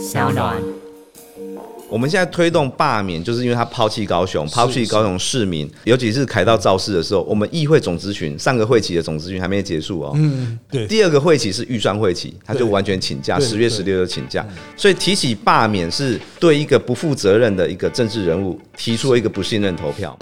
小暖。我们现在推动罢免，就是因为他抛弃高雄，抛弃高雄市民，尤其是凯道造势的时候，我们议会总咨询上个会期的总咨询还没结束哦。嗯，对，第二个会期是预算会期，他就完全请假，十月十六就请假，所以提起罢免是对一个不负责任的一个政治人物提出了一个不信任投票。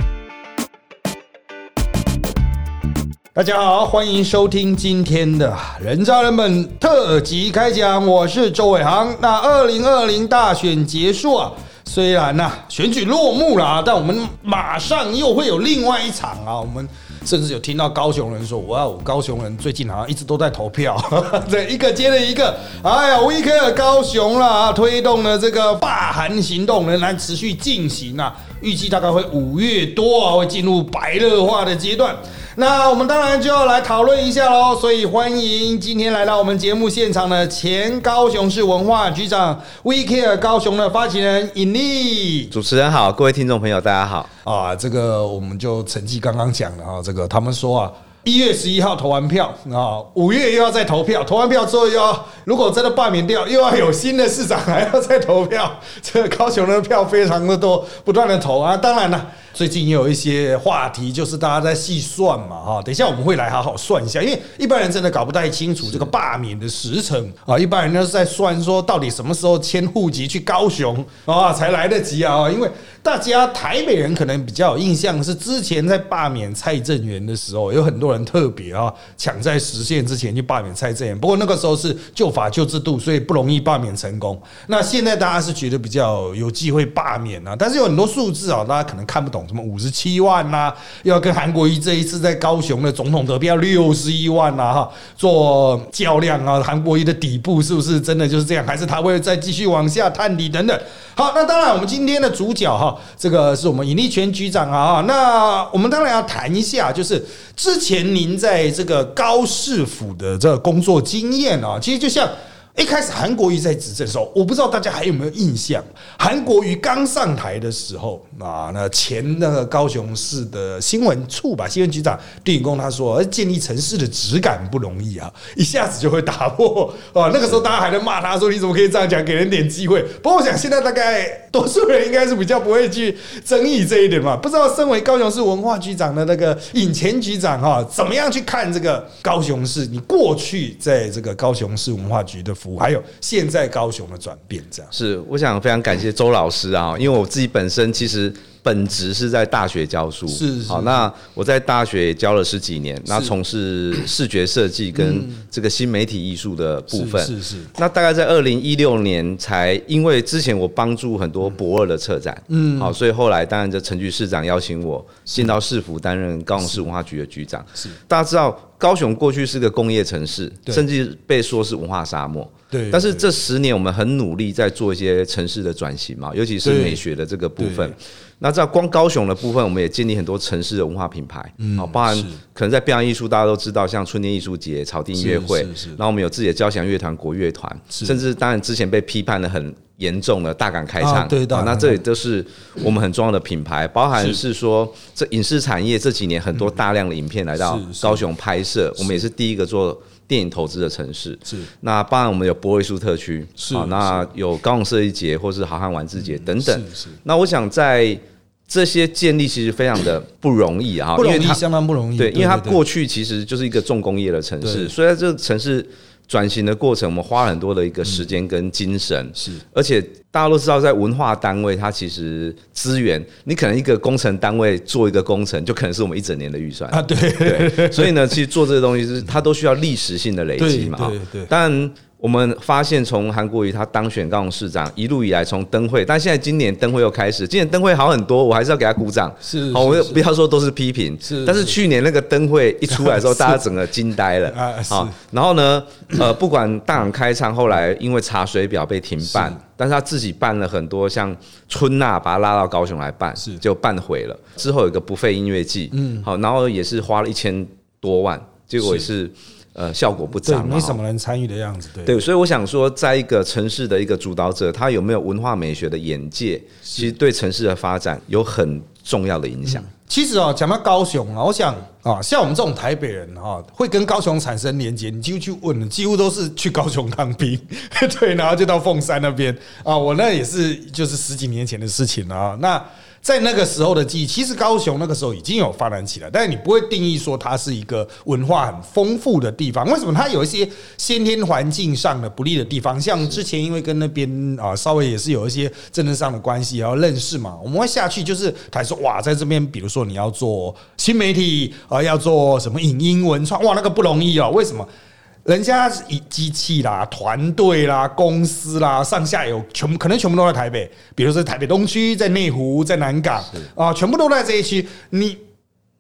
大家好，欢迎收听今天的《人渣人们》特辑开讲，我是周伟航。那二零二零大选结束啊，虽然呢、选举落幕了啊，但我们马上又会有另外一场啊。我们甚至有听到高雄人说：“哇哦，高雄人最近好像一直都在投票，这，一个接了一个。哎呀，威克尔高雄了，啊推动了这个罢韩行动仍然持续进行啊，预计大概会五月多啊，会进入白热化的阶段。那我们当然就要来讨论一下喽，所以欢迎今天来到我们节目现场的前高雄市文化局长 We Care 高雄的发起人尹力主持人好，各位听众朋友大家好。啊，这个我们就成绩刚刚讲了啊，这个他们说啊。一月十一号投完票啊，五月又要再投票，投完票之后又要，如果真的罢免掉，又要有新的市长还要再投票，这高雄的票非常的多，不断的投啊。当然了，最近也有一些话题，就是大家在细算嘛哈。等一下我们会来好好算一下，因为一般人真的搞不太清楚这个罢免的时程啊。一般人都是在算说到底什么时候迁户籍去高雄啊才来得及啊，因为大家台北人可能比较有印象是之前在罢免蔡正元的时候，有很多人特别啊抢在实现之前去罢免蔡正元，不过那个时候是旧法旧制度，所以不容易罢免成功。那现在大家是觉得比较有机会罢免啊，但是有很多数字啊，大家可能看不懂，什么五十七万呐、要跟韩国瑜这一次在高雄的总统得票六十一万呐、哈，做较量啊，韩国瑜的底部是不是真的就是这样，还是他会再继续往下探底等等？好，那当然，我们今天的主角哈，这个是我们尹力全局长啊。那我们当然要谈一下，就是之前您在这个高市府的这个工作经验啊，其实就像。一开始韩国瑜在执政的时候，我不知道大家还有没有印象，韩国瑜刚上台的时候啊，那前那个高雄市的新闻处吧，新闻局长丁允恭他说，建立城市的质感不容易啊，一下子就会打破啊。那个时候大家还在骂他说，你怎么可以这样讲，给人点机会。不过我想现在大概多数人应该是比较不会去争议这一点嘛。不知道身为高雄市文化局长的那个尹前局长哈，怎么样去看这个高雄市？你过去在这个高雄市文化局的务，还有现在高雄的转变，这样。是，我想非常感谢周老师啊，因为我自己本身其实本职是在大学教书，是是好，那我在大学也教了十几年，那从事视觉设计跟这个新媒体艺术的部分，是是是。那大概在二零一六年才，因为之前我帮助很多博二的策展，嗯，好，所以后来当然就陈局市长邀请我进到市府担任高雄市文化局的局长。是。大家知道高雄过去是个工业城市，甚至被说是文化沙漠。对但是这十年我们很努力在做一些城市的转型嘛，尤其是美学的这个部分对。那在光高雄的部分，我们也建立很多城市的文化品牌，好，包含可能在表演艺术，大家都知道，像春天艺术节、草地音乐会然后我们有自己的交响乐团、国乐团，甚至当然之前被批判的很严重的大港开唱，啊对大港好那这里都是我们很重要的品牌，包含是。说这影视产业这几年很多大量的影片来到高雄拍摄，我们也是第一个做。电影投资的城市。是。那当然我们有波位数特区，是好，那有高雄设计节或是好汉玩字节等等。是。是那我想在这些建立其实非常的不容易啊，不容易，相当不容易。对，因为它过去其实就是一个重工业的城市，所以在这个城市转型的过程，我们花了很多的一个时间跟精神。是而且大家都知道，在文化单位，它其实资源，你可能一个工程单位做一个工程，就可能是我们一整年的预算。啊，对对，所以呢，其实做这个东西是它都需要历史性的累积嘛。对对对当然，我们发现从韩国瑜他当选高雄市长一路以来，从灯会，但现在今年灯会又开始，今年灯会好很多，我还是要给他鼓掌。好，我是是。是不要说都是批评，是但是去年那个灯会一出来之后，大家整个惊呆了。啊好，然后呢，呃，不管大港开唱，后来因为查水表被停办，但是他自己办了很多像春娜，把他拉到高雄来办，是。就办毁了。之后有一个不费音乐季，嗯，好，然后也是花了一千多万，结果也是呃效果不对，彰嘛，没什么人参与的样子。对对，所以我想说，在一个城市的一个主导者，他有没有文化美学的眼界，其实对城市的发展有很重要的影响。其实哦，讲到高雄啊，我想啊，像我们这种台北人哈，会跟高雄产生连接，你几乎去问，几乎都是去高雄当兵，对，然后就到凤山那边啊，我那也是就是十几年前的事情了啊，那。在那个时候的记忆，其实高雄那个时候已经有发展起来，但是你不会定义说它是一个文化很丰富的地方。为什么？它有一些先天环境上的不利的地方，像之前因为跟那边啊稍微也是有一些政治上的关系，然后认识嘛，我们会下去就是他说哇，在这边，比如说你要做新媒体啊，要做什么影音文创，哇，那个不容易哦。为什么？人家以机器啦、团队啦、公司啦、上下游全部可能全部都在台北，比如说台北东区、在内湖、在南港啊，全部都在这一区。你。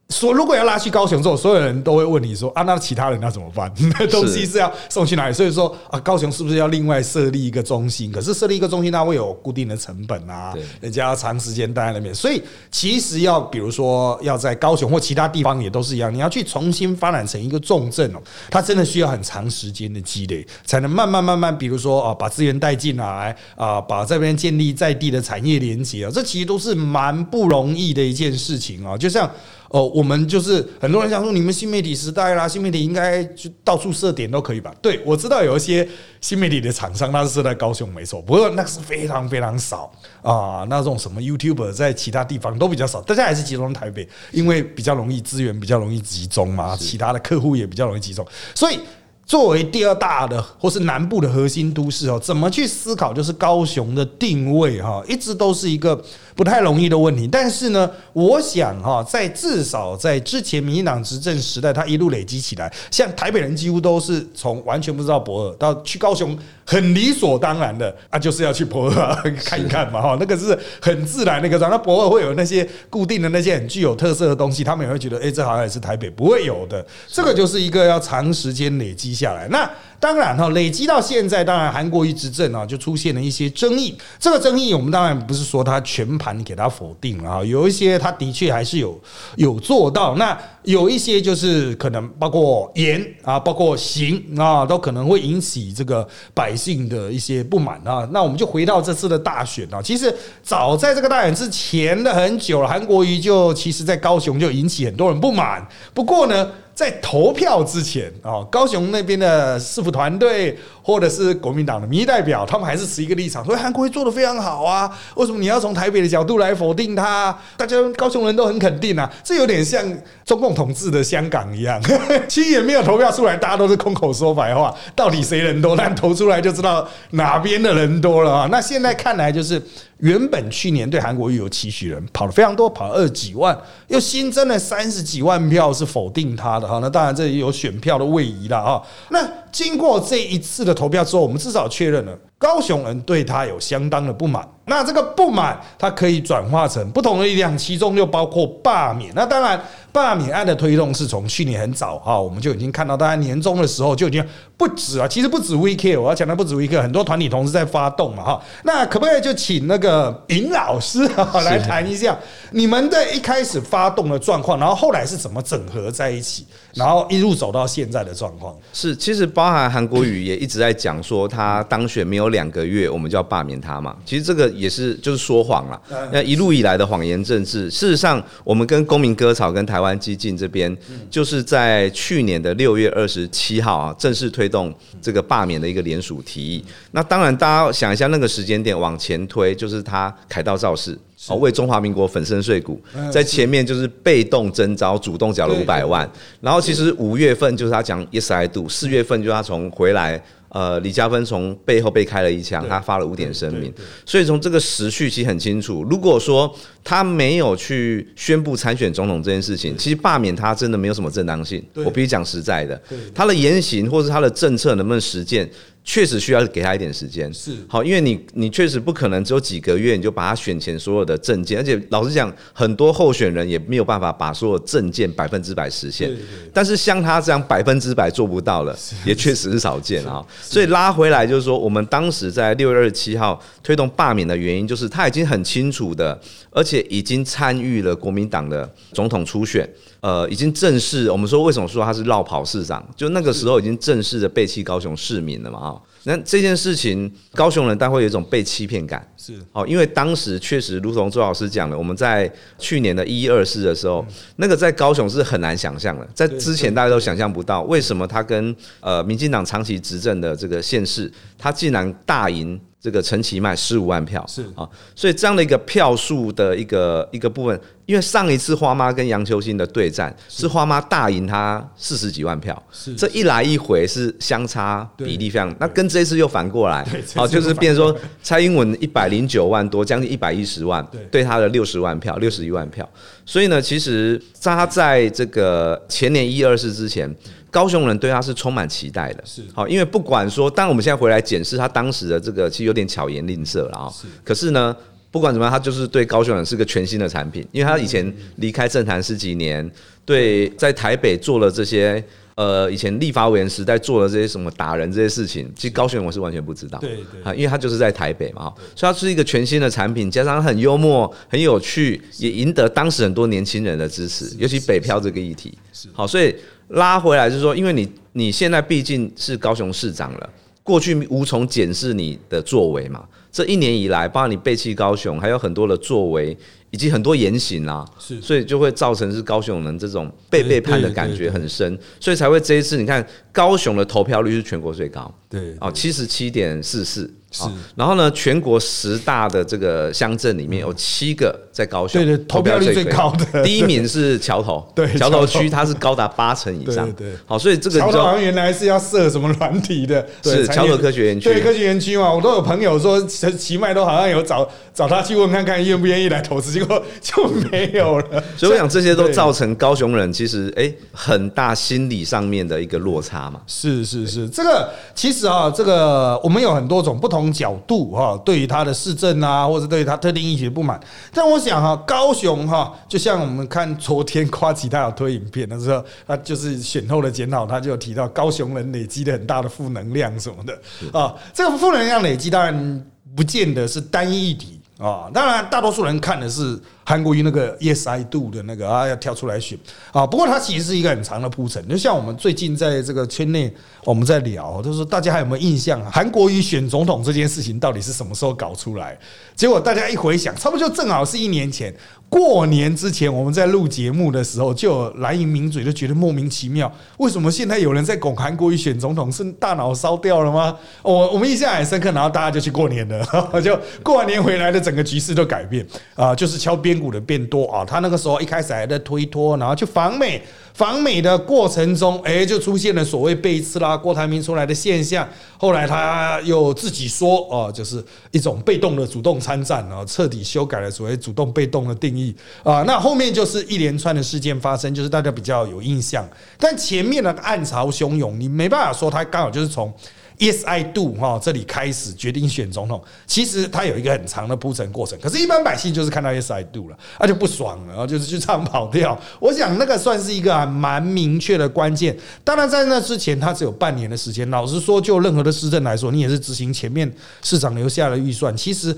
说如果要拉去高雄之后，所有人都会问你说啊，那其他人要怎么办？那东西是要送去哪里？所以说啊，高雄是不是要另外设立一个中心？可是设立一个中心，它会有固定的成本啊，人家要长时间待在那边。所以其实要比如说要在高雄或其他地方也都是一样，你要去重新发展成一个重镇哦，它真的需要很长时间的积累，才能慢慢慢慢，比如说啊，把资源带进来啊，把这边建立在地的产业连接啊，这其实都是蛮不容易的一件事情啊，就像。哦，我们就是很多人想说，你们新媒体时代啦，新媒体应该就到处设点都可以吧？对，我知道有一些新媒体的厂商，它是设在高雄，没错，不过那是非常非常少啊。那种什么 YouTuber 在其他地方都比较少，大家还是集中台北，因为比较容易资源比较容易集中嘛，其他的客户也比较容易集中，所以。作为第二大的或是南部的核心都市哦，怎么去思考就是高雄的定位哈，一直都是一个不太容易的问题。但是呢，我想哈，在至少在之前民进党执政时代，它一路累积起来，像台北人几乎都是从完全不知道博尔到去高雄，很理所当然的啊，就是要去博尔 看一看嘛哈，那个是很自然的一个状。那博尔会有那些固定的那些很具有特色的东西，他们也会觉得，哎，这好像也是台北不会有的。这个就是一个要长时间累积。下来，那当然哈，累积到现在，当然韩国瑜执政啊，就出现了一些争议。这个争议，我们当然不是说他全盘给他否定啊，有一些他的确还是有有做到。那有一些就是可能包括言啊，包括行啊，都可能会引起这个百姓的一些不满啊。那我们就回到这次的大选啊，其实早在这个大选之前的很久了，韩国瑜就其实在高雄就引起很多人不满。不过呢。在投票之前啊，高雄那边的是否团队或者是国民党的民意代表，他们还是持一个立场，说韩国会做的非常好啊，为什么你要从台北的角度来否定他？大家高雄人都很肯定啊，这有点像中共统治的香港一样，其实也没有投票出来，大家都是空口说白话，到底谁人多？但投出来就知道哪边的人多了啊。那现在看来就是。原本去年对韩国瑜有期许人跑了非常多，跑了二十几万，又新增了三十几万票是否定他的哈。那当然这里有选票的位移了哈。那经过这一次的投票之后，我们至少确认了高雄人对他有相当的不满。那这个不满，它可以转化成不同的力量，其中就包括罢免。那当然。罢免案的推动是从去年很早哈，我们就已经看到，大家年终的时候就已经不止啊，其实不止 VK，我要讲的不止 VK，很多团体同时在发动嘛哈。那可不可以就请那个尹老师来谈一下你们的一开始发动的状况，然后后来是怎么整合在一起，然后一路走到现在的状况？是，其实包含韩国瑜也一直在讲说，他当选没有两个月，我们就要罢免他嘛。其实这个也是就是说谎了，那一路以来的谎言政治。事实上，我们跟公民割草跟台湾。激进这边就是在去年的六月二十七号啊，正式推动这个罢免的一个联署提议。那当然，大家想一下那个时间点往前推，就是他凯道造势，哦，为中华民国粉身碎骨，在前面就是被动征召，主动缴了五百万。然后其实五月份就是他讲 Yes I do，四月份就他从回来。呃，李嘉芬从背后被开了一枪，他发了五点声明，所以从这个时序其实很清楚。如果说他没有去宣布参选总统这件事情，其实罢免他真的没有什么正当性。我必须讲实在的，他的言行或是他的政策能不能实践？确实需要给他一点时间，是好，因为你你确实不可能只有几个月你就把他选前所有的证件，而且老实讲，很多候选人也没有办法把所有证件百分之百实现。但是像他这样百分之百做不到了，也确实是少见啊。所以拉回来就是说，我们当时在六月二十七号推动罢免的原因，就是他已经很清楚的，而且已经参与了国民党的总统初选。呃，已经正式，我们说为什么说他是绕跑市长？就那个时候已经正式的背弃高雄市民了嘛？哈，那这件事情，高雄人但会有一种被欺骗感。是哦，因为当时确实如同周老师讲的，我们在去年的一一二四的时候，那个在高雄是很难想象的，在之前大家都想象不到，为什么他跟呃民进党长期执政的这个县市，他竟然大赢。这个陈其迈十五万票。是。啊，所以这样的一个票数的一个一个部分，因为上一次花妈跟杨秋兴的对战是。花妈大赢他四十几万票，是这一来一回是相差比例非常，那跟这一次又反过来对，好就是变成说蔡英文一百零九万多，将近一百一十万对，对他的六十万票，六十一万票，所以呢，其实他在这个前年一二四之前。高雄人对他是充满期待的，是好，因为不管说，当然我们现在回来检视他当时的这个，其实有点巧言令色了啊。是可是呢，不管怎么样，他就是对高雄人是个全新的产品，因为他以前离开政坛十几年，对在台北做了这些。呃，以前立法委员时代做了这些什么打人这些事情，其实高雄人我是完全不知道。对对啊，因为他就是在台北嘛，所以他是一个全新的产品，加上它很幽默、很有趣，也赢得当时很多年轻人的支持，尤其北漂这个议题。好，所以拉回来就是说，因为你你现在毕竟是高雄市长了，过去无从检视你的作为嘛。这一年以来，包括你背弃高雄，还有很多的作为，以及很多言行啊，是所以就会造成是高雄人这种被背叛的感觉很深，所以才会这一次你看高雄的投票率是全国最高。对哦，七十七点四四。是。然后呢，全国十大的这个乡镇里面有七个在高雄，对对投票率最高的。第一名是桥头，对桥头区它是高达八成以上，对对。好，所以这个桥头好像原来是要设什么软体的，是桥头科学园区。对科学园区嘛，我都有朋友说奇奇迈都好像有找找他去问看看愿不愿意来投资，结果 就没有了。所以我想这些都造成高雄人其实哎、很大心理上面的一个落差嘛。是是是，这个其实啊，这个我们有很多种不同角度哈、对于他的市政啊，或者对于他特定议题的不满。但我想哈、高雄哈、就像我们看昨天夸吉他有推影片的时候，他就是选后的检讨，他就有提到高雄人累积了很大的负能量什么的啊。这个负能量累积当然不见得是单一议题啊，当然大多数人看的是韩国瑜那个 Yes I Do 的那个啊，要跳出来选啊。不过它其实是一个很长的铺陈，就像我们最近在这个圈内我们在聊，就是大家还有没有印象啊？韩国瑜选总统这件事情到底是什么时候搞出来？结果大家一回想，差不多就正好是一年前。过年之前，我们在录节目的时候，就蓝营名嘴就觉得莫名其妙，为什么现在有人在拱韩国瑜选总统？是大脑烧掉了吗？我我们印象很深刻，然后大家就去过年了，就过完年回来的整个局势都改变啊，就是敲边鼓的变多啊。他那个时候一开始还在推脱，然后去访美，访美的过程中，哎，就出现了所谓背刺啦、郭台铭出来的现象。后来他又自己说，哦，就是一种被动的主动参战啊，彻底修改了所谓主动被动的定义啊。那后面就是一连串的事件发生，就是大家比较有印象。但前面的暗潮汹涌，你没办法说他刚好就是从。Yes, I do 哈，这里开始决定选总统，其实他有一个很长的铺陈过程。可是，一般百姓就是看到 Yes, I do 了，他就不爽了，然后就是去唱跑调。我想那个算是一个蛮明确的关键。当然，在那之前，他只有半年的时间。老实说，就任何的施政来说，你也是执行前面市场留下的预算，其实。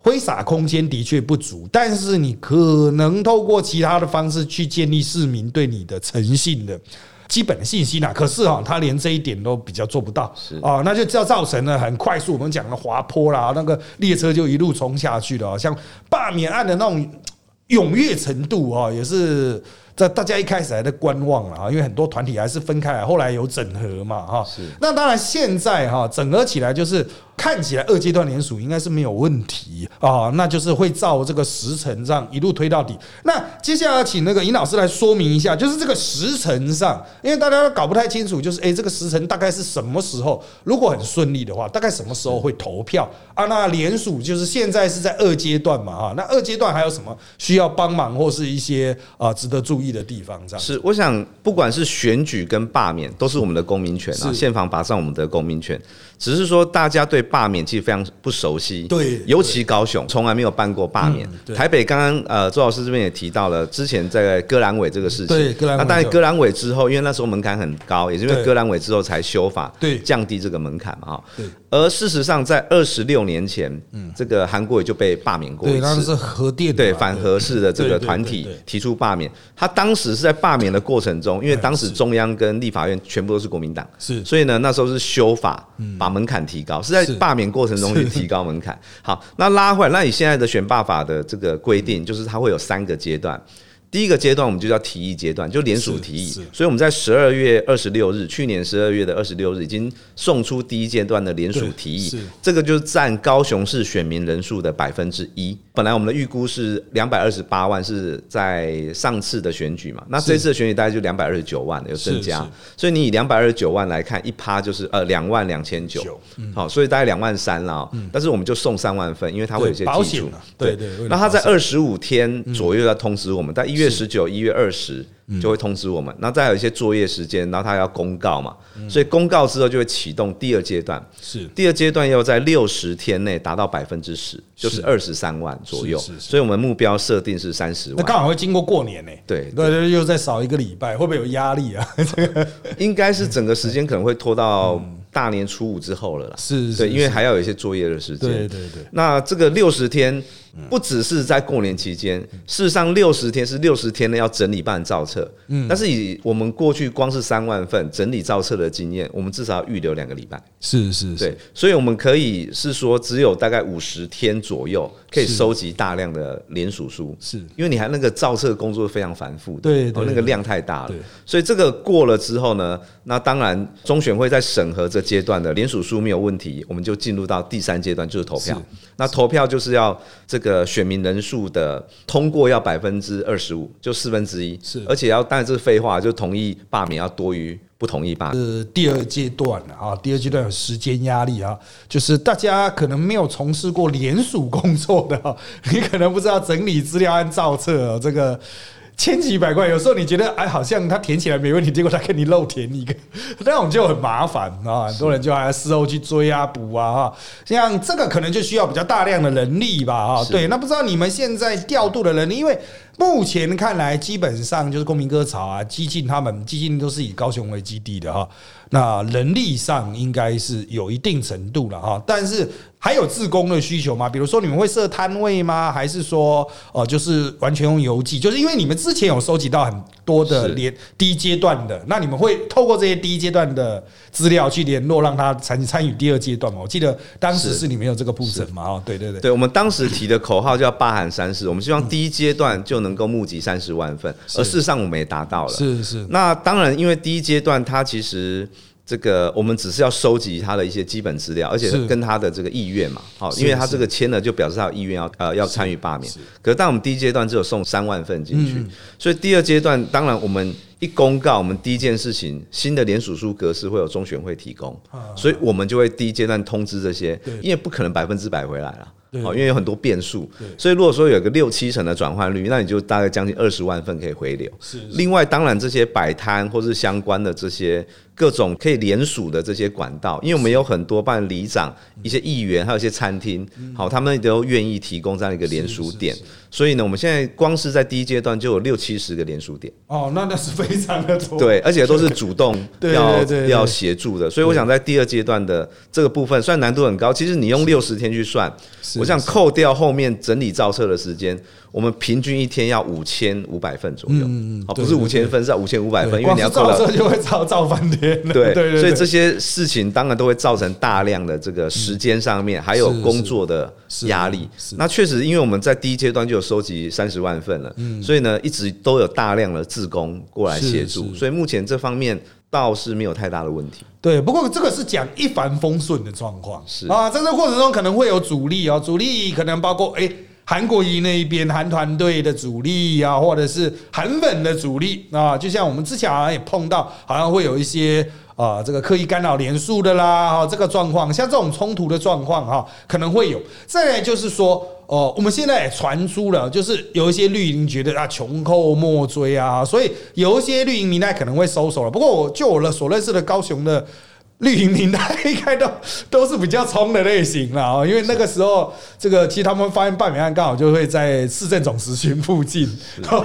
挥洒空间的确不足，但是你可能透过其他的方式去建立市民对你的诚信的。基本的信息呢？可是哈、他连这一点都比较做不到啊，那就造造成了很快速我们讲的滑坡啦，那个列车就一路冲下去了，像罢免案的那种踊跃程度啊，也是在大家一开始还在观望了啊，因为很多团体还是分开来，后来有整合嘛哈。那当然现在哈整合起来就是看起来二阶段联署应该是没有问题啊，那就是会照这个时程这样一路推到底。那接下来请那个尹老师来说明一下，就是这个时程上，因为大家都搞不太清楚，就是诶这个时程大概是什么时候？如果很顺利的话，大概什么时候会投票啊？那联署就是现在是在二阶段嘛哈，那二阶段还有什么需要帮忙或是一些啊值得注意的地方？这样是，我想不管是选举跟罢免，都是我们的公民权啊，是宪法保障我们的公民权。只是说大家对罢免其实非常不熟悉，对尤其高雄从来没有办过罢免嗯。台北刚刚呃周老师这边也提到了，之前在割阑尾这个事情，对割阑尾那当然割阑尾之后，因为那时候门槛很高，也是因为对割阑尾之后才修法，对。降低这个门槛嘛哈。对。而事实上，在二十六年前，这个韩国也就被罢免过一对，那次，是核电对反核式的这个团体提出罢免，他当时是在罢免的过程中，因为当时中央跟立法院全部都是国民党，是。所以呢，那时候是修法，把门槛提高，是在是罢免过程中去提高门槛。好，那拉回来，那你现在的选罢法的这个规定，就是它会有三个阶段。第一个阶段我们就叫提议阶段，就联署提议。所以我们在十二月二十六日，去年十二月的二十六日已经送出第一阶段的联署提议，这个就是占高雄市选民人数的百分之一。本来我们的预估是两百二十八万，是在上次的选举嘛，那这次的选举大概就两百二十九万有增加。所以你以两百二十九万来看，一趴就是呃两万两千九。九，好，所以大概两万三了哦。但是我们就送三万份，因为它会有些基础。对对那他在二十五天左右要通知我们，在一月十九、一月二十就会通知我们。那再有一些作业时间，然后他要公告嘛，所以公告之后就会启动第二阶段。是第二阶段要在六十天内达到百分之十，就是二十三万左右。所以我们目标设定是三十万那。刚好会经过过年呢、对对对，又再少一个礼拜，会不会有压力啊？应该是整个时间可能会拖到 大年初五之后了啦。是是对，因为还要有一些作业的时间。对对对，那这个六十天不只是在过年期间，事实上六十天是六十天内要整理办造册。嗯，但是以我们过去光是三万份整理造册的经验，我们至少要预留两个礼拜。是是是，对，所以我们可以是说，只有大概五十天左右可以收集大量的联署书。是因为你还那个造册工作非常繁复的，对对哦那个量太大了对，所以这个过了之后呢，那当然中选会在审核这阶段的联署书没有问题，我们就进入到第三阶段，就是投票。那投票就是要这个选民人数的通过要百分之二十五，就四分之一，是而且要当然这是废话，就同意罢免要多于不同意罢免。是第二阶段了啊，第二阶段有时间压力啊，就是大家可能没有从事过联署工作的啊，你可能不知道整理资料按照册啊，这个。千奇百怪，有时候你觉得哎，好像他填起来没问题，结果他给你漏填一个，那种就很麻烦啊。很多人就还要事后去追啊、补啊哈。像这个可能就需要比较大量的人力吧哈。是对，那不知道你们现在调度的人力，因为目前看来基本上就是公民歌潮啊、激进他们，激进都是以高雄为基地的哈。那人力上应该是有一定程度了哈，但是还有自工的需求吗？比如说你们会设摊位吗？还是说呃，就是完全用邮寄？就是因为你们之前有收集到很多的是联第一阶段的，那你们会透过这些第一阶段的资料去联络，让他参参与第二阶段吗？我记得当时是是你们有这个步骤嘛？哦，对对对，对，我们当时提的口号叫“八喊三十”，我们希望第一阶段就能够募集三十万份，而事实上我们也达到了。是是那当然，因为第一阶段它其实这个我们只是要收集他的一些基本资料，而且是跟他的这个意愿嘛，好，因为他这个签了就表示他有意愿要呃要参与罢免。可是当我们第一阶段只有送三万份进去嗯，所以第二阶段当然我们。一公告，我们第一件事情，新的联署书格式会有中选会提供，所以我们就会第一阶段通知这些，因为不可能百分之百回来了。哦，因为有很多变数，所以如果说有个六七成的转换率，那你就大概将近二十万份可以回流。是是另外，当然这些摆摊或是相关的这些各种可以联署的这些管道，因为我们有很多办里长、一些议员，还有一些餐厅，好，他们都愿意提供这样一个联署点。所以呢，我们现在光是在第一阶段就有六七十个联署点，哦，那那是非常的多，对，而且都是主动 要要协助的。所以我想在第二阶段的这个部分，虽然难度很高，其实你用六十天去算，我想扣掉后面整理造册的时间，我们平均一天要五千五百份左右。好，不是五千份，是要五千五百，份，因为你要造册就会造造翻天了，对 对对，所以这些事情当然都会造成大量的这个时间上面，还有工作的是压力。那确实，因为我们在第一阶段就有收集三十万份了，所以呢，一直都有大量的志工过来协助所以目前这方面倒是没有太大的问题。对，不过这个是讲一帆风顺的状况，是。啊，在这个过程中可能会有阻力哦，阻力可能包括哎。韩国瑜那一边韩团队的主力啊，或者是韩粉的主力啊，就像我们之前好像也碰到，好像会有一些啊，这个刻意干扰连数的啦，哈，这个状况，像这种冲突的状况哈，可能会有。再来就是说，哦，我们现在也传出了，就是有一些绿营觉得啊穷寇莫追啊，所以有一些绿营民代可能会收手了。不过我就我了所认识的高雄的。绿营平台应该都都是比较冲的类型了啊，因为那个时候这个其实他们发现罢免案刚好就会在市政总时区附近，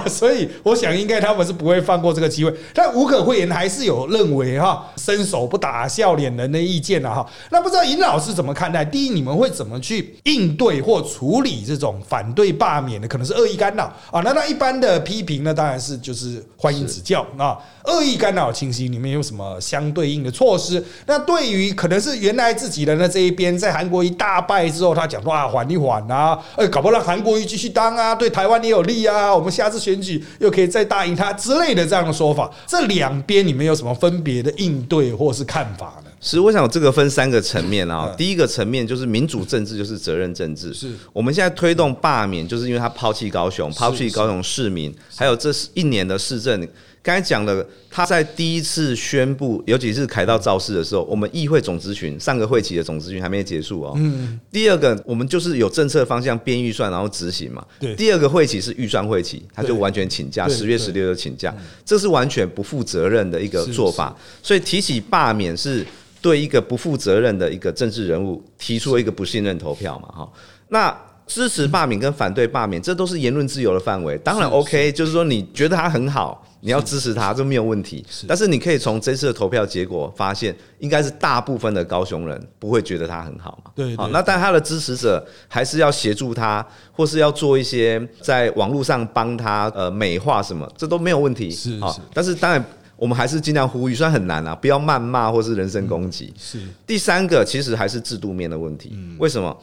所以我想应该他们是不会放过这个机会。但无可讳言，还是有认为哈伸手不打笑脸人的意见了哈。那不知道尹老师怎么看待？第一，你们会怎么去应对或处理这种反对罢免的可能是恶意干扰啊？那那一般的批评呢，当然是就是欢迎指教啊。恶意干扰清晰，你们有什么相对应的措施？那对于可能是原来自己人的这一边，在韩国一大败之后，他讲哇缓一缓啊，哎，搞不好让韩国瑜继续当啊，对台湾也有利啊，我们下次选举又可以再答应他之类的这样的说法，这两边你们有什么分别的应对或是看法呢？是，我想这个分三个层面啊。第一个层面就是民主政治，就是责任政治。是，我们现在推动罢免，就是因为他抛弃高雄，抛弃高雄市民，还有这是一年的市政。刚才讲了，他在第一次宣布，尤其是凯道造势的时候，我们议会总咨询上个会期的总咨询还没结束哦。嗯。第二个，我们就是有政策方向编预算，然后执行嘛。对。第二个会期是预算会期，他就完全请假，十月十六就请假，这是完全不负责任的一个做法。所以提起罢免是对一个不负责任的一个政治人物提出了一个不信任投票嘛？哈，那。支持罢免跟反对罢免，这都是言论自由的范围。当然 OK，就是说你觉得他很好，你要支持他，这没有问题。但是你可以从这次的投票结果发现，应该是大部分的高雄人不会觉得他很好嘛。对，好，那但他的支持者还是要协助他，或是要做一些在网络上帮他呃美化什么，这都没有问题。是啊，但是当然我们还是尽量呼吁，虽然很难啊，不要谩骂或是人身攻击。是。第三个其实还是制度面的问题。为什么？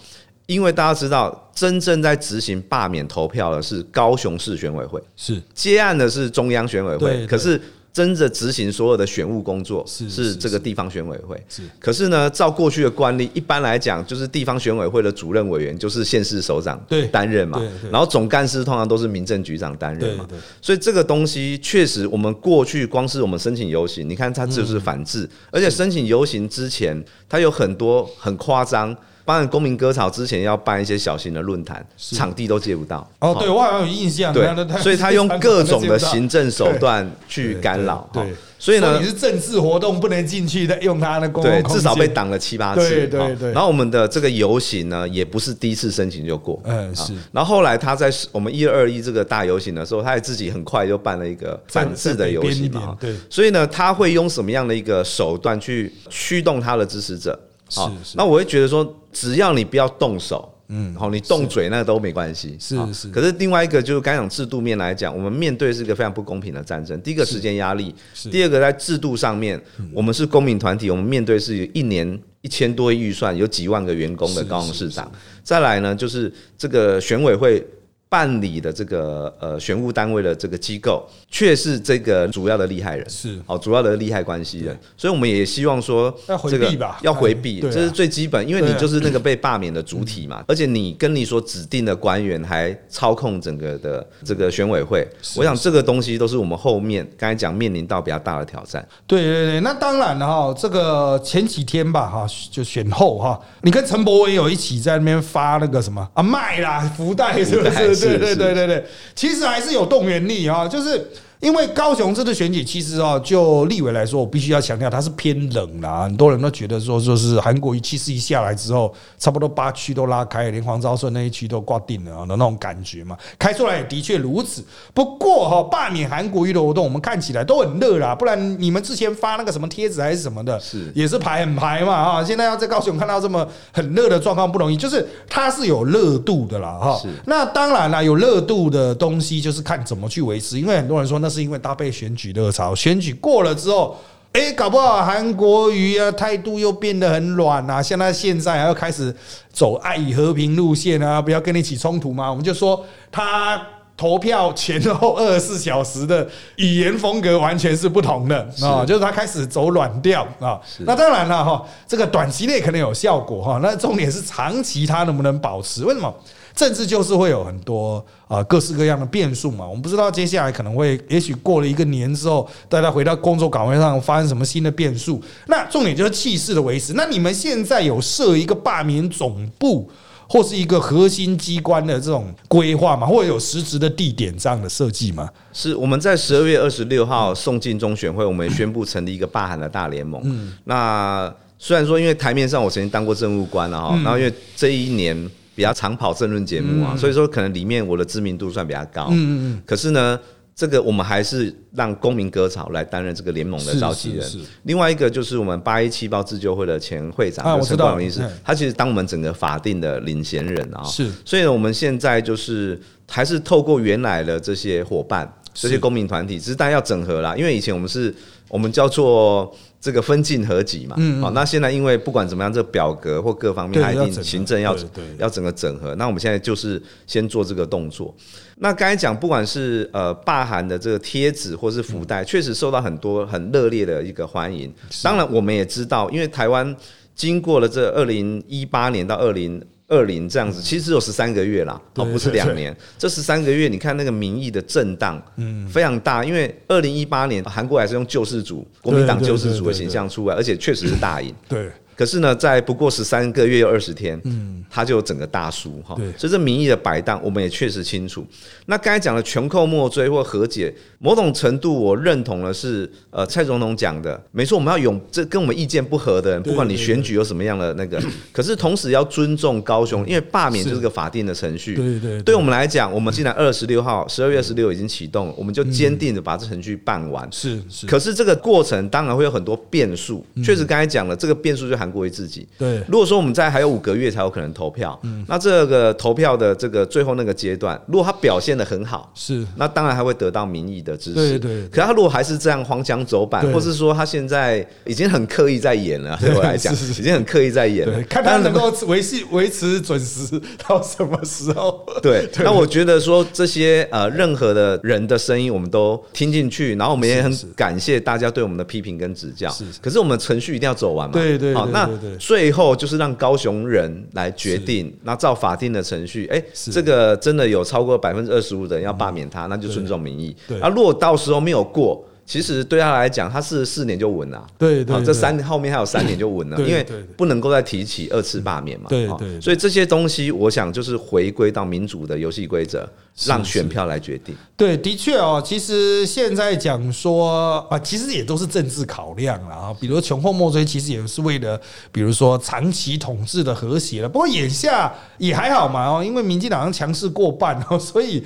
因为大家知道，真正在执行罢免投票的是高雄市选委会，是接案的是中央选委会，可是真的执行所有的选务工作是这个地方选委会。是，可是呢，照过去的惯例，一般来讲，就是地方选委会的主任委员就是县市首长担任嘛，然后总干事通常都是民政局长担任嘛。所以这个东西确实，我们过去光是我们申请游行，你看它就是反制，而且申请游行之前，它有很多很夸张。当然，公民割草之前要办一些小型的论坛，场地都借不到。哦，对我好像有印象。对，所以他用各种的行政手 段去干扰。对，所以呢，你是政治活动不能进去的，用他的公共至少被挡了七八次。对对对。然后我们的这个游行呢，也不是第一次申请就过。嗯，是。然后后来他在我们一二一这个大游行的时候，他也自己很快就办了一个反制的游行嘛。对。所以呢，他会用什么样的一个手段去驱动他的支持者？好，那我会觉得说，只要你不要动手，嗯，好，你动嘴那都没关系。是是。可是另外一个就是刚讲制度面来讲，我们面对是一个非常不公平的战争。第一个时间压力，第二个在制度上面，我们是公民团体，我们面对是一年一千多亿预算，有几万个员工的高雄市长。再来呢，就是这个选委会。办理的这个呃选务单位的这个机构，却是这个主要的利害人，是。哦主要的利害关系人，所以我们也希望说要回避吧，要回避，这是最基本，因为你就是那个被罢免的主体嘛，而且你跟你所指定的官员还操控整个的这个选委会，我想这个东西都是我们后面刚才讲面临到比较大的挑战。对对对，那当然了哈，这个前几天吧哈，就选后哈，你跟陈柏伟有一起在那边发那个什么啊卖啦福袋是不是？对对对对对，其实还是有动员力啊，就是。因为高雄这次选举，其实啊，就立委来说，我必须要强调，它是偏冷啦。很多人都觉得说，就是韩国瑜气势一下来之后，差不多八区都拉开，连黄昭顺那一区都挂定了的那种感觉嘛。开出来也的确如此。不过哈，罢免韩国瑜的活动，我们看起来都很热啦。不然你们之前发那个什么贴子还是什么的，是也是排很排嘛啊。现在要在高雄看到这么很热的状况不容易，就是它是有热度的啦哈。那当然啦，有热度的东西就是看怎么去维持，因为很多人说那。是因为搭配选举热潮，选举过了之后，哎，搞不好韩国瑜啊态度又变得很软啊，像他现在还要开始走爱与和平路线啊，不要跟你起冲突嘛。我们就说他投票前后 二十四小时的语言风格完全是不同的啊，就是他开始走软调啊。那当然了哈，这个短期内可能有效果哈，那重点是长期他能不能保持？为什么？政治就是会有很多啊各式各样的变数嘛，我们不知道接下来可能会，也许过了一个年之后，大家回到工作岗位上发生什么新的变数。那重点就是气势的维持。那你们现在有设一个罢免总部或是一个核心机关的这种规划吗？或者有实质的地点这样的设计吗？是我们在十二月二十六号送进中选会，我们宣布成立一个罢韩的大联盟。嗯，那。虽然说因为台面上我曾经当过政务官了哈，然后因为这一年比较常跑政论节目啊，所以说可能里面我的知名度算比较高。嗯嗯嗯。可是呢，这个我们还是让公民割草来担任这个联盟的召集人。另外一个就是我们八一七包自救会的前会长陈冠荣医师，他其实当我们整个法定的领衔人啊。是。所以呢，我们现在就是还是透过原来的这些伙伴。这些公民团体，只是大家要整合啦，因为以前我们是，我们叫做这个分进合集嘛，好，那现在因为不管怎么样，这表格或各方面，它一定行政要要整个整合，那我们现在就是先做这个动作。那刚才讲，不管是呃霸韩的这个贴纸或是福袋，确实受到很多很热烈的一个欢迎。当然，我们也知道，因为台湾经过了这二零一八年到二零。二零这样子，其实只有十三个月啦，哦，不是两年。这十三个月，你看那个民意的震荡，嗯，非常大。因为二零一八年韩国还是用救世主、国民党救世主的形象出来，而且确实是大赢。对。可是呢，在不过十三个月又二十天，嗯，他就整个大输哈。所以这民意的摆荡，我们也确实清楚。那刚才讲的全扣莫追或和解，某种程度我认同的是，呃，蔡总统讲的没错，我们要勇这跟我们意见不合的人，不管你选举有什么样的那个，可是同时要尊重高雄，因为罢免就是个法定的程序。对对，对我们来讲，我们既然二十六号十二月十六已经启动，我们就坚定的把这程序办完。是是。可是这个过程当然会有很多变数，确实刚才讲了，这个变数就韩国于自己。对，如果说我们在还有五个月才有可能投票，那这个投票的这个最后那个阶段，如果他表现的很好，是，那当然还会得到民意的支持。对对。可他如果还是这样荒腔走板，或是说他现在已经很刻意在演了，对我来讲，已经很刻意在演了。看他能够维系维持准时到什么时候？对。那我觉得说这些呃任何的人的声音我们都听进去，然后我们也很感谢大家对我们的批评跟指教。是。可是我们程序一定要走完嘛？对对。好，那最后就是让高雄人来决定，那照法定的程序，哎，这个真的有超过百分之二十五的人要罢免他，那就尊重民意。那如果到时候没有过。其实对他来讲，他是四年就稳了。对对，这三后面还有三年就稳了，因为不能够再提起二次罢免嘛。对对，所以这些东西，我想就是回归到民主的游戏规则，让选票来决定。对，的确哦，其实现在讲说啊，其实也都是政治考量了啊。比如穷寇莫追，其实也是为了，比如说长期统治的和谐了。不过眼下也还好嘛哦，因为民进党强势过半哦，所以。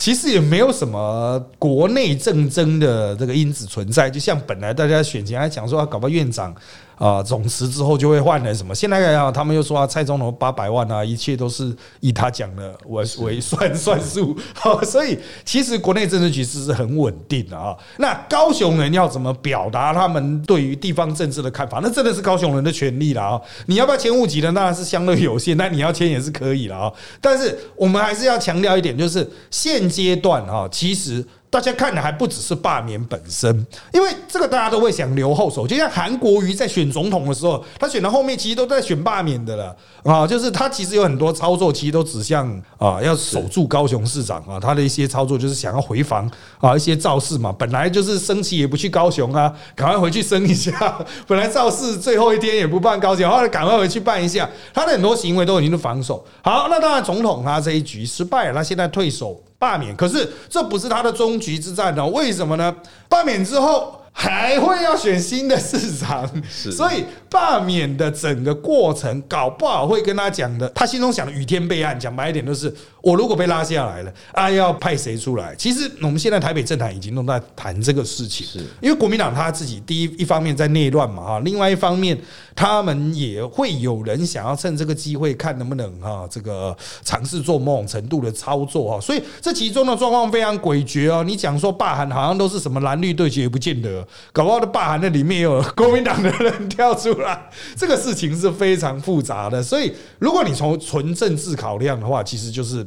其实也没有什么国内政争的这个因子存在，就像本来大家选前还讲说搞个院长。啊，总辞之后就会换人什么？现在啊，他们又说啊，蔡总统八百万啊，一切都是以他讲的为为算 算数。好，所以其实国内政治局势是很稳定的啊。那高雄人要怎么表达他们对于地方政治的看法？那真的是高雄人的权利了啊。你要不要迁户籍的？当然是相对有限，那你要迁也是可以了啊。但是我们还是要强调一点，就是现阶段啊，其实。大家看的还不只是罢免本身，因为这个大家都会想留后手。就像韩国瑜在选总统的时候，他选到后面其实都在选罢免的了啊，就是他其实有很多操作，其实都指向啊要守住高雄市长啊，他的一些操作就是想要回防啊一些造势嘛，本来就是升旗也不去高雄啊，赶快回去升一下。本来造势最后一天也不办高雄，后来赶快回去办一下，他的很多行为都已经是防守。好，那当然总统他这一局失败了，他现在退守。罢免，可是这不是他的终局之战呢？为什么呢？罢免之后。还会要选新的市长，所以罢免的整个过程搞不好会跟他讲的，他心中想的雨天备案，讲白一点就是，我如果被拉下来了，啊，要派谁出来？其实我们现在台北政坛已经都在谈这个事情，是因为国民党他自己第一一方面在内乱嘛，哈，另外一方面他们也会有人想要趁这个机会看能不能哈这个尝试做某种程度的操作哈，所以这其中的状况非常诡谲哦。你讲说罢韩好像都是什么蓝绿对决，也不见得。搞不好的罢韩那里面有国民党的人跳出这个事情是非常复杂的。所以，如果你从纯政治考量的话，其实就是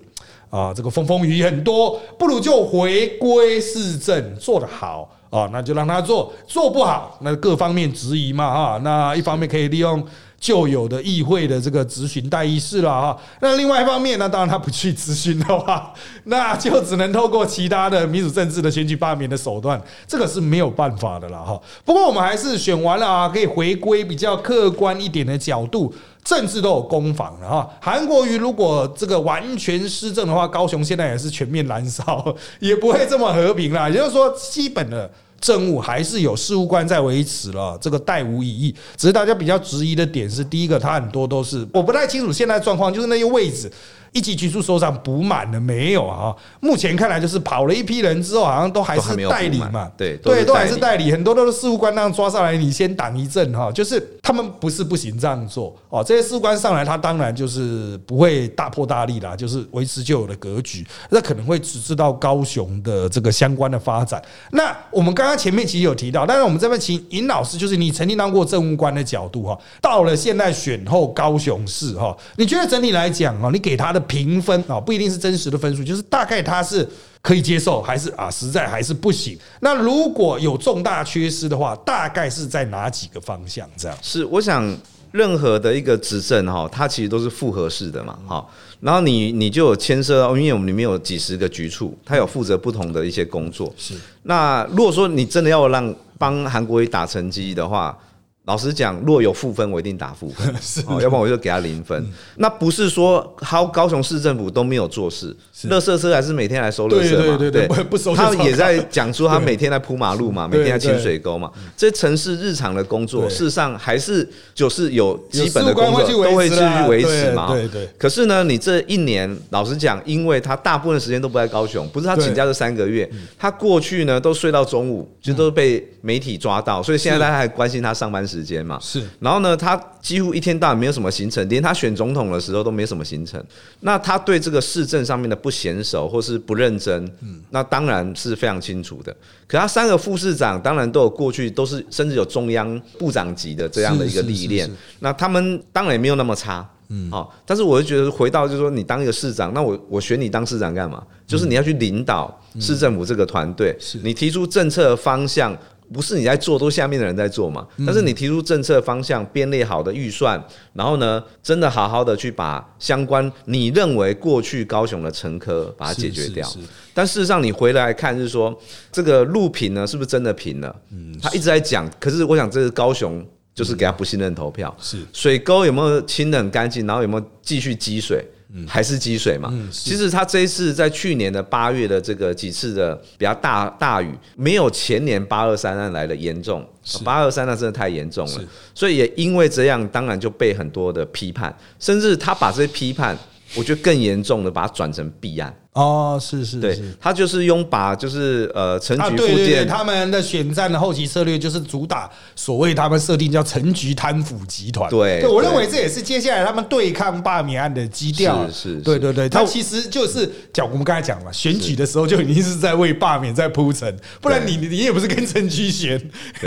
啊，这个风风雨雨很多，不如就回归市政做得好啊，那就让他做；做不好，那各方面质疑嘛哈，那一方面可以利用。旧有的议会的这个咨询代议事了哈，那另外一方面呢，当然他不去咨询的话，那就只能透过其他的民主政治的选举罢免的手段，这个是没有办法的了哈。不过我们还是选完了啊，可以回归比较客观一点的角度，政治都有攻防了哈。韩国瑜如果这个完全施政的话，高雄现在也是全面燃烧，也不会这么和平啦。也就是说，基本的。政务还是有事务官在维持了，这个代无异议。只是大家比较质疑的点是，第一个，他很多都是我不太清楚现在状况，就是那些位置。一级局处首长补满了没有啊？目前看来就是跑了一批人之后，好像都还是代理嘛。对对，都还是代理，很多都是事务官那样抓上来，你先挡一阵哈。就是他们不是不行这样做哦，这些事务官上来，他当然就是不会大破大立啦，就是维持旧有的格局。那可能会只知道高雄的这个相关的发展。那我们刚刚前面其实有提到，但是我们这边请尹老师，就是你曾经当过政务官的角度哈，到了现在选后高雄市哈，你觉得整体来讲哦，你给他的。评分啊，不一定是真实的分数，就是大概他是可以接受，还是啊实在还是不行。那如果有重大缺失的话，大概是在哪几个方向？这样是我想，任何的一个执政哈，它其实都是复合式的嘛，哈。然后你你就有牵涉到，因为我们里面有几十个局处，它有负责不同的一些工作。是那如果说你真的要让帮韩国瑜打成绩的话。老实讲，若有负分，我一定打负分，哦，要不然我就给他零分。那不是说高高雄市政府都没有做事，垃圾车还是每天来收垃圾嘛？对对对，不收。他也在讲说他每天在铺马路嘛，每天在清水沟嘛。这城市日常的工作，事实上还是就是有基本的工作都会继续维持嘛。对对。可是呢，你这一年，老实讲，因为他大部分时间都不在高雄，不是他请假这三个月，他过去呢都睡到中午，就都被媒体抓到，所以现在大家还关心他上班。时间嘛是，然后呢，他几乎一天到晚没有什么行程，连他选总统的时候都没什么行程。那他对这个市政上面的不娴熟或是不认真，嗯，那当然是非常清楚的。可他三个副市长当然都有过去，都是甚至有中央部长级的这样的一个历练，那他们当然也没有那么差，嗯，好。但是我就觉得回到就是说，你当一个市长，那我我选你当市长干嘛？就是你要去领导市政府这个团队，你提出政策方向。不是你在做，都是下面的人在做嘛。但是你提出政策方向，编列好的预算，然后呢，真的好好的去把相关你认为过去高雄的乘客把它解决掉。但事实上，你回来看是说，这个路平呢，是不是真的平了？嗯，他一直在讲，可是我想这是高雄就是给他不信任投票。是水沟有没有清的很干净？然后有没有继续积水？还是积水嘛？其实他这一次在去年的八月的这个几次的比较大大雨，没有前年八二三案来的严重。八二三那真的太严重了，所以也因为这样，当然就被很多的批判，甚至他把这些批判，我觉得更严重的把它转成弊案。哦，是是，对，他就是用把就是呃陈局附件，他们的选战的后期策略就是主打所谓他们设定叫陈局贪腐集团。对，我认为这也是接下来他们对抗罢免案的基调。是，对对对，他其实就是讲我们刚才讲了，选举的时候就已经是在为罢免在铺陈，不然你你也不是跟陈局选，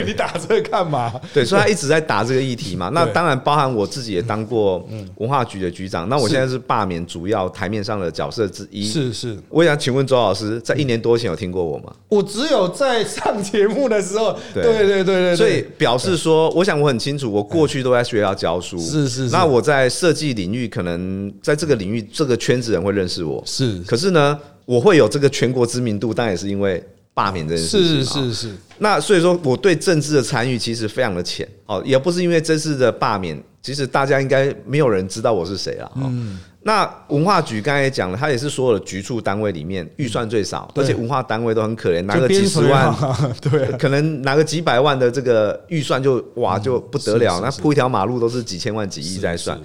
你打这个干嘛？对，所以他一直在打这个议题嘛。那当然包含我自己也当过文化局的局长，那我现在是罢免主要台面上的角色之一。是。是，我想请问周老师，在一年多前有听过我吗？我只有在上节目的时候，对对对对，所以表示说，我想我很清楚，我过去都在学校教书，是是。那我在设计领域，可能在这个领域这个圈子人会认识我，是。可是呢，我会有这个全国知名度，当然也是因为罢免这件事情，是是是。那所以说，我对政治的参与其实非常的浅，哦，也不是因为这次的罢免，其实大家应该没有人知道我是谁了，嗯。那文化局刚才也讲了，它也是所有的局处单位里面预算最少，而且文化单位都很可怜，拿个几十万，对，可能拿个几百万的这个预算就哇就不得了，那铺一条马路都是几千万几亿在算。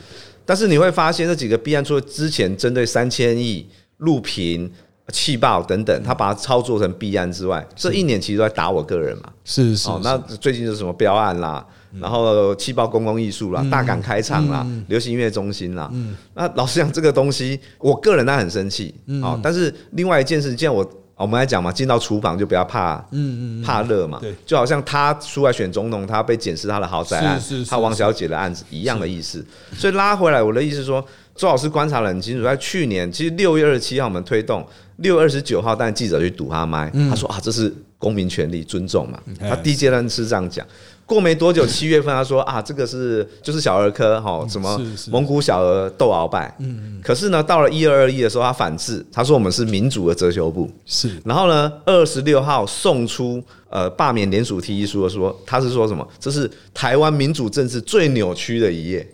但是你会发现，这几个弊案除了之前针对三千亿录屏、气爆等等，他把它操作成弊案之外，这一年其实都在打我个人嘛。是是。那最近是什么标案啦？然后气爆公共艺术啦，大港开唱啦，流行音乐中心啦。那老实讲，这个东西，我个人呢很生气。好，但是另外一件事，既然我我们来讲嘛，进到厨房就不要怕，嗯嗯，怕热嘛。对，就好像他出来选总统，他被检视他的豪宅案，他王小姐的案子一样的意思。所以拉回来，我的意思说，周老师观察的很清楚，在去年其实六月二十七号我们推动，六月二十九号但记者去堵他麦，他说啊，这是公民权利尊重嘛。他第一阶段是这样讲。过没多久，七月份他说啊，这个是就是小儿科哈，什么蒙古小儿斗鳌拜。嗯可是呢，到了一二二一的时候，他反制，他说我们是民主的遮羞布。是。然后呢，二十六号送出呃罢免联署提议书的说，他是说什么？这是台湾民主政治最扭曲的一页。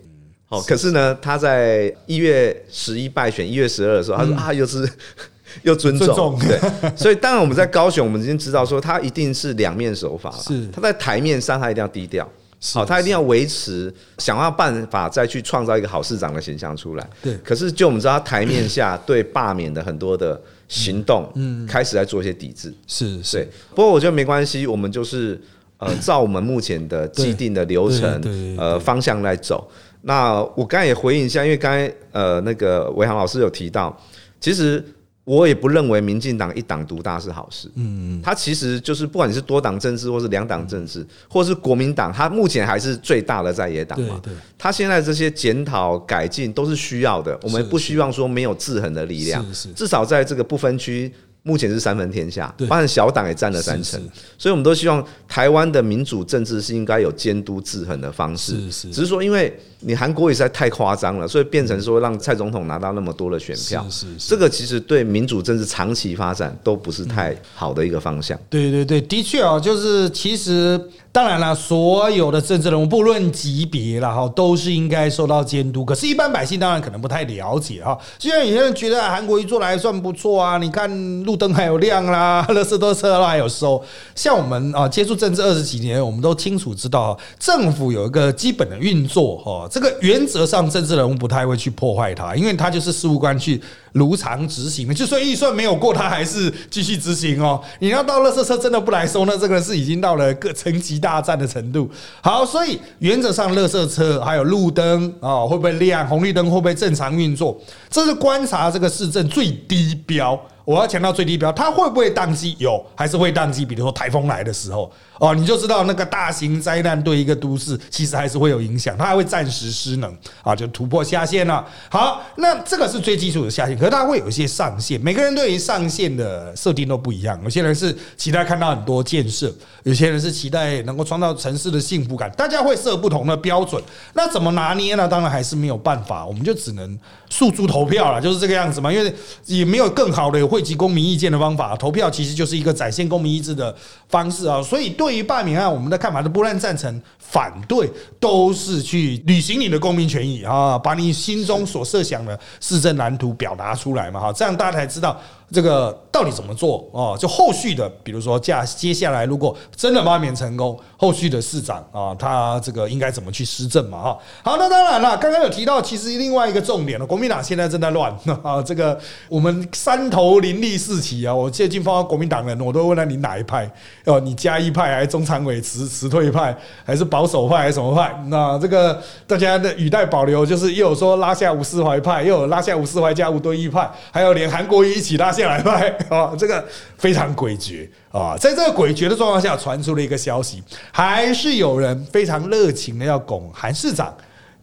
好，可是呢，他在一月十一败选，一月十二的时候，他说啊，又是。又尊尊重，对，所以当然我们在高雄，我们已经知道说他一定是两面手法了，是。他在台面上他一定要低调。是好，他一定要维持，想要办法再去创造一个好市长的形象出来。对。可是就我们知道，他台面下对罢免的很多的行动，嗯，开始在做一些抵制。是是，不过我觉得没关系，我们就是呃，照我们目前的既定的流程呃方向来走。那我刚才也回应一下，因为刚才呃那个伟航老师有提到，其实我也不认为民进党一党独大是好事。嗯嗯，他其实就是不管你是多党政治，或是两党政治，或是国民党，他目前还是最大的在野党嘛。对对他现在这些检讨改进都是需要的，我们不希望说没有制衡的力量至少在这个不分区。目前是三分天下对，包含小党也占了三成。是是，所以我们都希望台湾的民主政治是应该有监督制衡的方式。只是说因为你韩国也实在太夸张了，所以变成说让蔡总统拿到那么多的选票，这个其实对民主政治长期发展都不是太好的一个方向。对对对，的确啊，就是其实当然了，所有的政治人物不论级别啦，哈，都是应该受到监督。可是，一般百姓当然可能不太了解哈。就像有些人觉得韩国瑜做的还算不错啊，你看路灯还有亮啦，垃圾都车都还有收。像我们啊接触政治二十几年，我们都清楚知道，政府有一个基本的运作哈，这个原则上政治人物不太会去破坏它，因为它就是事务官去如常执行，就算预算没有过，他还是继续执行哦。你要到垃圾车真的不来收，那这个是已经到了个层级大战的程度。好，所以原则上，垃圾车还有路灯啊、会不会亮，红绿灯会不会正常运作，这是观察这个市政最低标。我要强调最低标，它会不会宕机？有，还是会宕机。比如说台风来的时候，哦，你就知道那个大型灾难对一个都市其实还是会有影响，它还会暂时失能啊，就突破下限了。好，那这个是最基础的下限，可是它会有一些上限，每个人对于上限的设定都不一样。有些人是期待看到很多建设，有些人是期待能够创造城市的幸福感，大家会设不同的标准。那怎么拿捏呢？当然还是没有办法，我们就只能诉诸投票了，就是这个样子嘛。因为也没有更好的会汇集公民意见的方法，投票其实就是一个展现公民意志的方式啊。所以对于罢免案，我们的看法是不论赞成、反对，都是去履行你的公民权益啊，把你心中所设想的市政蓝图表达出来嘛，哈，这样大家才知道。这个到底怎么做哦？就后续的，比如说，接接下来如果真的罢免成功，后续的市长啊，他这个应该怎么去施政嘛？哈，好，那当然了，刚刚有提到，其实另外一个重点了，国民党现在正在乱啊，这个我们三头林立四起啊，我最近碰到国民党人，我都问他你哪一派？哦，你加一派还是中常委辞辞退派，还是保守派还是什么派？那这个大家的语带保留，就是又有说拉下吴思怀派，又有拉下吴思怀加吴敦义派，还有连韩国瑜一起拉下来卖啊，这个非常诡谲啊！在这个诡谲的状况下，传出了一个消息，还是有人非常热情的要拱韩市长。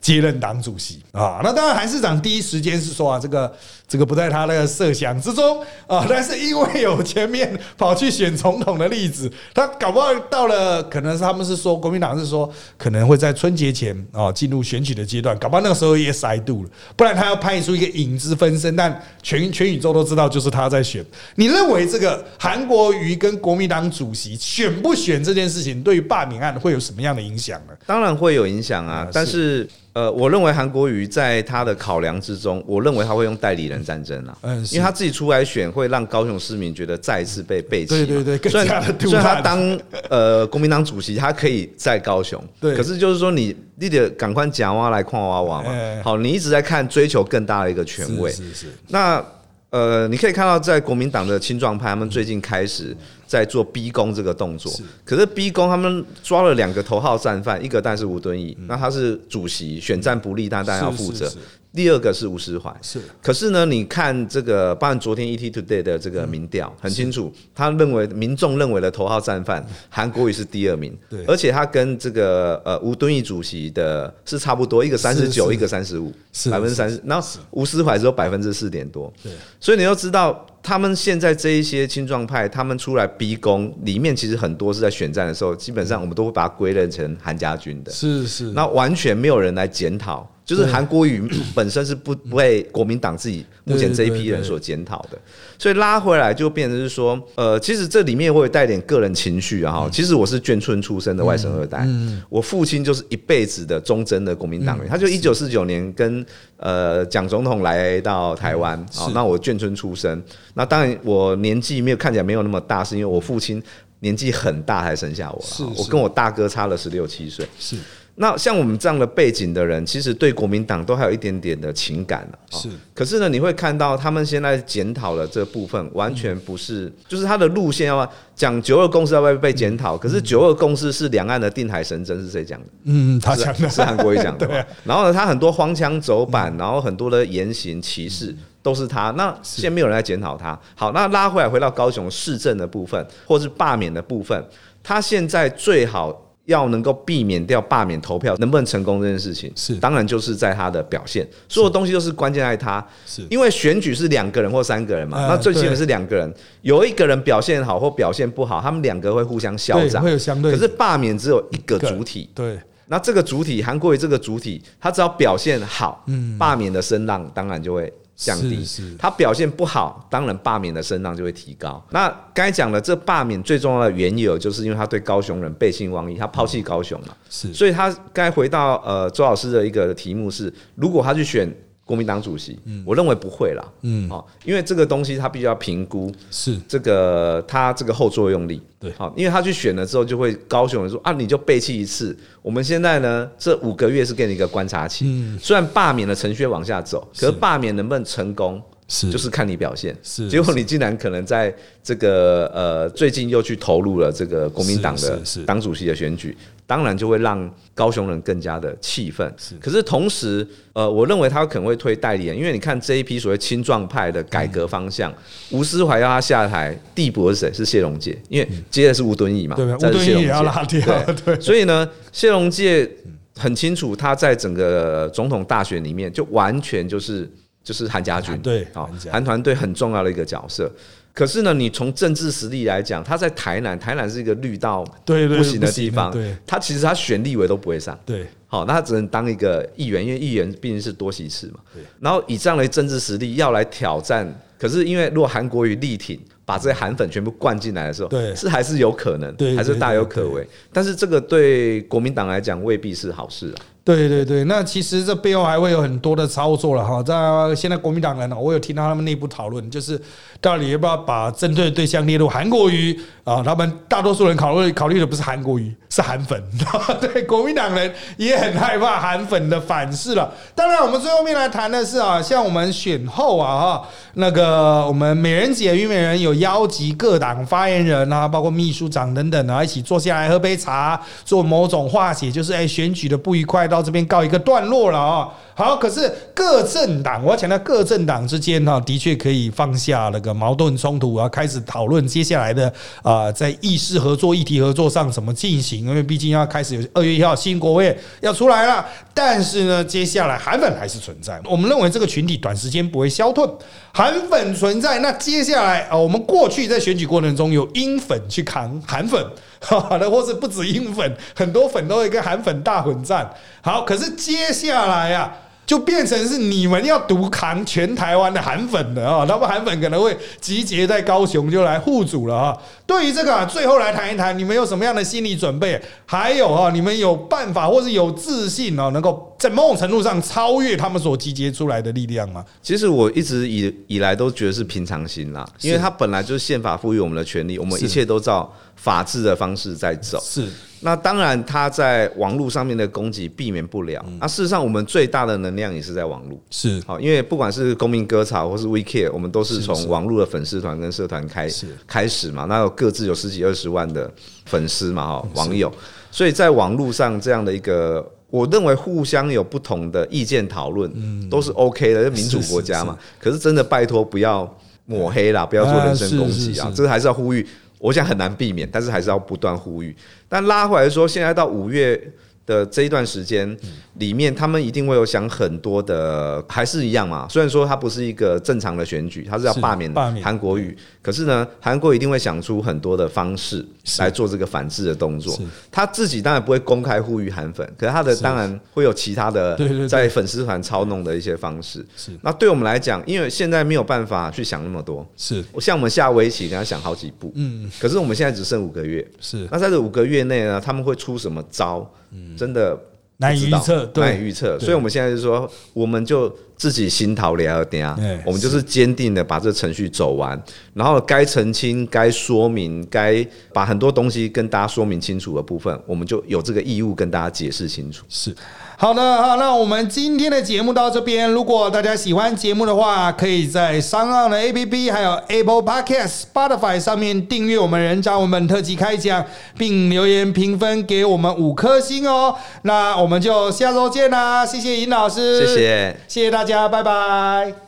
接任党主席啊，那当然韩市长第一时间是说啊，这个这个不在他的设想之中啊，但是因为有前面跑去选总统的例子，他搞不好到了，可能是他们是说国民党是说可能会在春节前啊进入选举的阶段，搞不好那个时候也塞度了，不然他要派出一个影子分身，但全全宇宙都知道就是他在选。你认为这个韩国瑜跟国民党主席选不选这件事情，对于罢免案会有什么样的影响呢？当然会有影响啊，但是呃，我认为韩国瑜在他的考量之中，我认为他会用代理人战争啊，嗯因为他自己出来选，会让高雄市民觉得再一次被背弃嘛。对对对更虽加的然虽然他当呃国民党主席，他可以在高雄，对。可是就是说你你得赶快讲哇来看哇哇嘛。哎，好，你一直在看追求更大的一个权位，是是是，那呃，你可以看到，在国民党的青壮派，他们最近开始在做逼宫这个动作。可是逼宫，他们抓了两个头号战犯，一个但是吴敦义，那他是主席，选战不利，他当然要负责。第二个是吴思怀，是。可是呢，你看这个，包含昨天 ET Today 的这个民调，很清楚，他认为民众认为的头号战犯韩国瑜是第二名，对。而且他跟这个呃吴敦义主席的是差不多，一个三十九，一个三十五，百分之三十，然后吴思怀只有百分之四点多，对。所以你要知道，他们现在这一些青壮派，他们出来逼宫，里面其实很多是在选战的时候，基本上我们都会把它归类成韩家军的，是是，那完全没有人来检讨。就是韩国瑜本身是不不被国民党自己目前这一批人所检讨的，所以拉回来就变成是说，呃，其实这里面我也带点个人情绪啊哈。其实我是眷村出身的外省二代，我父亲就是一辈子的忠贞的国民党员，他就一九四九年跟呃蒋总统来到台湾，啊，那我眷村出生，那当然我年纪没有看起来没有那么大，是因为我父亲年纪很大才生下我我跟我大哥差了十六七岁。是那像我们这样的背景的人，其实对国民党都还有一点点的情感了、哦是可是呢，你会看到他们现在检讨的这部分，完全不是，就是他的路线要讲九二共识要不要被检讨？可是九二共识是两岸的定海神针，是谁讲的？嗯，他讲的是韩国瑜讲的。对啊然后呢，他很多荒腔走板，然后很多的言行歧视都是他。那现在没有人来检讨他。好，那拉回来回到高雄市政的部分，或是罢免的部分，他现在最好。要能够避免掉罢免投票能不能成功这件事情，是。当然就是在他的表现，所有东西都是关键在他。是。因为选举是两个人或三个人嘛，嗯那最基本对是两个人，有一个人表现好或表现不好，他们两个会互相消长会。有相对。可是罢免只有一个主体，对。那这个主体，韩国瑜这个主体，他只要表现好，罢免的声浪当然就会降低嗯是是；他表现不好，当然罢免的声浪就会提高。那刚才讲的，这罢免最重要的缘由，就是因为他对高雄人背信忘义，他抛弃高雄嘛。是所以他该回到呃周老师的一个题目是，如果他去选国民党主席，我认为不会啦，嗯。好，因为这个东西他必须要评估是。这个他这个后作用力，对。好，因为他去选了之后，就会高雄人说啊，你就背弃一次。我们现在呢，这五个月是给你一个观察期，嗯。虽然罢免的程序往下走，可是。罢免能不能成功，是。就是看你表现。是结果你竟然可能在这个呃最近又去投入了这个国民党的党主席的选举，当然就会让高雄人更加的气愤。是。可是同时，呃，我认为他可能会推代理人，因为你看这一批所谓青壮派的改革方向，吴思怀要他下台，递补的是谁？是谢龙介，因为接的是吴敦义嘛，对吴敦义也要拉掉，对。所以呢，谢龙介很清楚，他在整个总统大选里面，就完全就是就是韩家军，对好韩团队很重要的一个角色。可是呢，你从政治实力来讲，他在台南，台南是一个绿到对对不行的地方，对他其实他选立委都不会上。对好，那他只能当一个议员，因为议员毕竟是多席次嘛。然后以这样的政治实力要来挑战，可是因为如果韩国瑜力挺，把这些韩粉全部灌进来的时候，对是还是有可能，对还是大有可为。但是这个对国民党来讲未必是好事啊。对对对，那其实这背后还会有很多的操作了哈。在现在国民党人呢，我有听到他们内部讨论，就是到底要不要把针对的对象列入韩国瑜啊？他们大多数人考虑考虑的不是韩国瑜，是韩粉。对，国民党人也很害怕韩粉的反噬了。当然，我们最后面来谈的是啊，像我们选后啊哈，那个我们美人节虞美人有邀集各党发言人啊，包括秘书长等等啊，一起坐下来喝杯茶，做某种化解，就是哎选举的不愉快到这边告一个段落了啊。好，可是各政党，我要强调各政党之间哈，的确可以放下那个矛盾冲突啊，开始讨论接下来的啊、在议事合作、议题合作上怎么进行，因为毕竟要开始有二月一号新国会要出来了。但是呢，接下来韩粉还是存在，我们认为这个群体短时间不会消退，韩粉存在。那接下来啊，我们过去在选举过程中有英粉去扛韩粉。好的，或是不止英粉，很多粉都会跟韩粉大混战。好，可是接下来啊，就变成是你们要独扛全台湾的韩粉的啊，那么韩粉可能会集结在高雄就来护主了啊。对于这个啊，最后来谈一谈，你们有什么样的心理准备？还有啊，你们有办法或是有自信哦、能够在某种程度上超越他们所集结出来的力量吗？其实我一直以以来都觉得是平常心啦，因为它本来就是宪法赋予我们的权利，我们一切都照法治的方式在走。是那当然，他在网络上面的攻击避免不了。嗯那事实上，我们最大的能量也是在网络。是好，因为不管是公民割草或是 WeCare，我们都是从网络的粉丝团跟社团开是开始嘛，那有各自有十几二十万的粉丝嘛，哈，网友，所以在网络上这样的一个。我认为互相有不同的意见讨论，都是 OK 的，民主国家嘛。可是真的拜托不要抹黑啦，不要做人身攻击啊这个还是要呼吁。我想很难避免，但是还是要不断呼吁。但拉回来说，现在到五月的这一段时间里面，他们一定会有想很多的，还是一样嘛。虽然说它不是一个正常的选举，它是要是罢免韩国瑜，可是呢，韩国一定会想出很多的方式是来做这个反制的动作。他自己当然不会公开呼吁韩粉，可是他的是当然会有其他的在粉丝团操弄的一些方式。是那对我们来讲，因为现在没有办法去想那么多，是像我们下围棋，跟他想好几步，嗯可是我们现在只剩五个月，是那在这五个月内呢，他们会出什么招？真的难以预测，对难以预测。所以我们现在就说，我们就自己心逃了点啊哎，我们就是坚定的把这程序走完，然后该澄清、该说明、该把很多东西跟大家说明清楚的部分，我们就有这个义务跟大家解释清楚。是。好的，好，那我们今天的节目到这边。如果大家喜欢节目的话，可以在商岸的 APP 还有 Apple Podcast、Spotify 上面订阅我们人渣文本特辑开讲，并留言评分给我们五颗星哦。那我们就下周见啦！谢谢尹老师，谢谢。谢谢大家，拜拜。